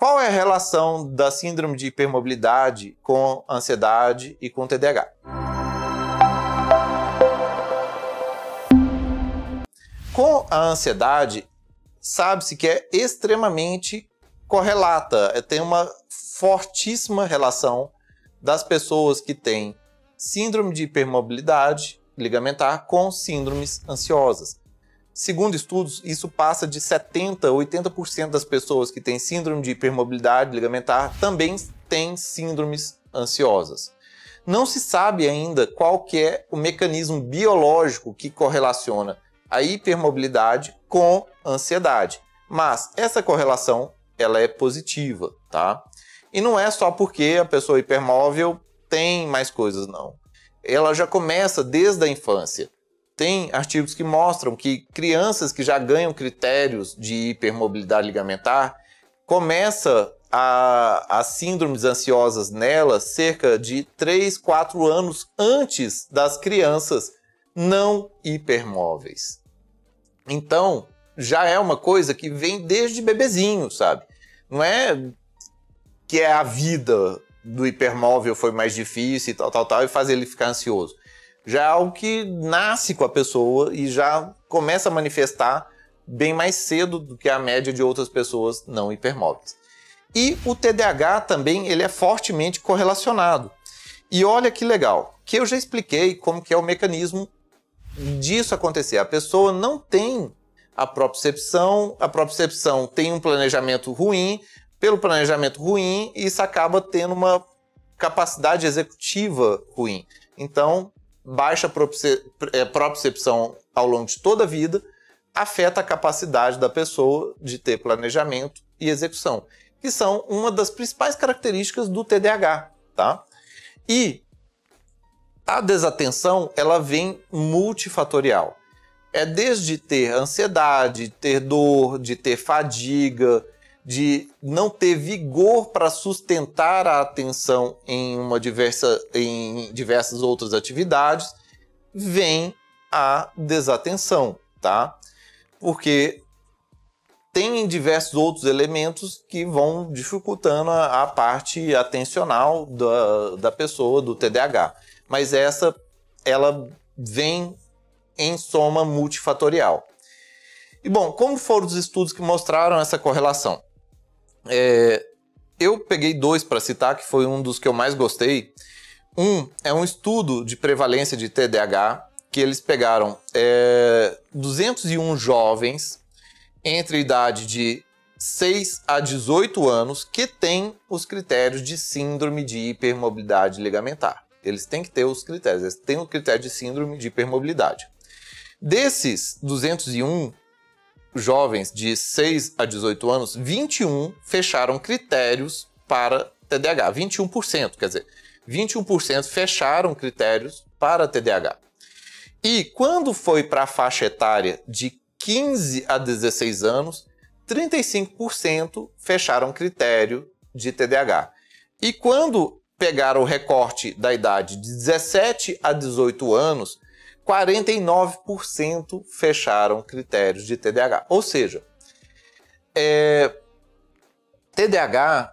qual é a relação da síndrome de hipermobilidade com ansiedade e com TDAH? Com a ansiedade, sabe-se que é extremamente correlata, é, tem uma fortíssima relação das pessoas que têm síndrome de hipermobilidade ligamentar com síndromes ansiosas. Segundo estudos, isso passa de 70% a 80% das pessoas que têm síndrome de hipermobilidade ligamentar também têm síndromes ansiosas. Não se sabe ainda qual que é o mecanismo biológico que correlaciona a hipermobilidade com ansiedade, mas essa correlação ela é positiva, tá? E não é só porque a pessoa hipermóvel tem mais coisas, não. Ela já começa desde a infância. Tem artigos que mostram que crianças que já ganham critérios de hipermobilidade ligamentar começa a, as síndromes ansiosas nelas cerca de 3, 4 anos antes das crianças não hipermóveis. Então, já é uma coisa que vem desde bebezinho, sabe? Não é que é a vida do hipermóvel foi mais difícil e tal, tal, tal, e faz ele ficar ansioso. Já é algo que nasce com a pessoa e já começa a manifestar bem mais cedo do que a média de outras pessoas não hipermóveis. E o TDAH também ele é fortemente correlacionado. E olha que legal, que eu já expliquei como que é o mecanismo disso acontecer. A pessoa não tem a propriocepção, a propriocepção tem um planejamento ruim, pelo planejamento ruim, isso acaba tendo uma capacidade executiva ruim. Então, baixa é, propriocepção ao longo de toda a vida afeta a capacidade da pessoa de ter planejamento e execução, que são uma das principais características do TDAH, tá? E a desatenção, ela vem multifatorial. É desde ter ansiedade, ter dor, de ter fadiga, de não ter vigor para sustentar a atenção em, uma diversa, em diversas outras atividades, vem a desatenção, tá? Porque tem diversos outros elementos que vão dificultando a, a parte atencional da, da pessoa, do TDAH. Mas essa, ela vem em soma multifatorial. E bom, como foram os estudos que mostraram essa correlação? É, eu peguei dois para citar, que foi um dos que eu mais gostei. Um é um estudo de prevalência de TDAH, que eles pegaram é, 201 jovens entre a idade de 6 a 18 anos que têm os critérios de síndrome de hipermobilidade ligamentar. Eles têm que ter os critérios, eles têm o critério de síndrome de hipermobilidade. Desses 201, jovens de 6 a 18 anos, 21 fecharam critérios para TDAH. 21%, quer dizer, 21% fecharam critérios para TDAH. E quando foi para a faixa etária de 15 a 16 anos, 35% fecharam critério de TDAH. E quando pegaram o recorte da idade de 17 a 18 anos, 49% fecharam critérios de TDAH. Ou seja, é, TDAH,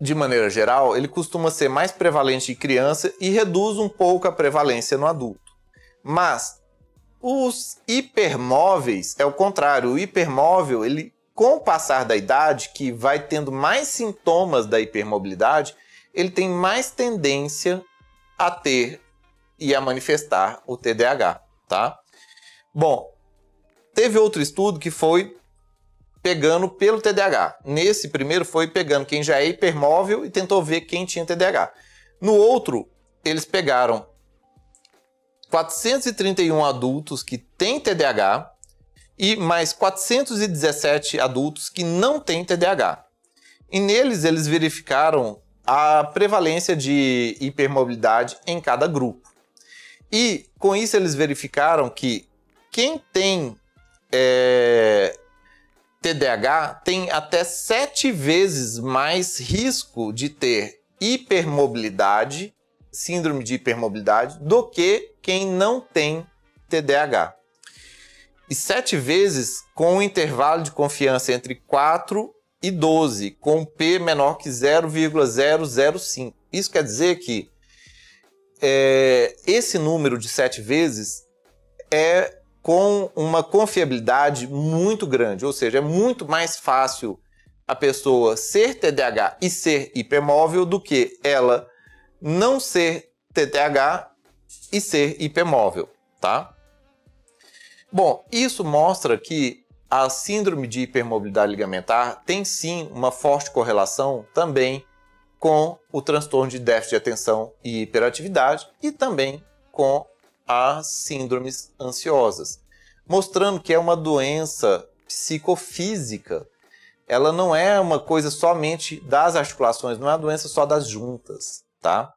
de maneira geral, ele costuma ser mais prevalente em criança e reduz um pouco a prevalência no adulto. Mas os hipermóveis é o contrário. O hipermóvel, ele, com o passar da idade, que vai tendo mais sintomas da hipermobilidade, ele tem mais tendência a ter e a manifestar o TDAH, tá? Bom, teve outro estudo que foi pegando pelo TDAH. Nesse primeiro foi pegando quem já é hipermóvel e tentou ver quem tinha TDAH. No outro, eles pegaram 431 adultos que têm TDAH e mais 417 adultos que não têm TDAH. E neles eles verificaram a prevalência de hipermobilidade em cada grupo. E com isso eles verificaram que quem tem é, TDAH tem até sete vezes mais risco de ter hipermobilidade, síndrome de hipermobilidade, do que quem não tem TDAH. E sete vezes com um intervalo de confiança entre 4 e 12, com P menor que 0,005. Isso quer dizer que é, esse número de 7 vezes é com uma confiabilidade muito grande, ou seja, é muito mais fácil a pessoa ser TDAH e ser hipermóvel do que ela não ser TDAH e ser hipermóvel, tá? Bom, isso mostra que a síndrome de hipermobilidade ligamentar tem sim uma forte correlação também com o transtorno de déficit de atenção e hiperatividade e também com as síndromes ansiosas, mostrando que é uma doença psicofísica. Ela não é uma coisa somente das articulações, não é uma doença só das juntas, tá?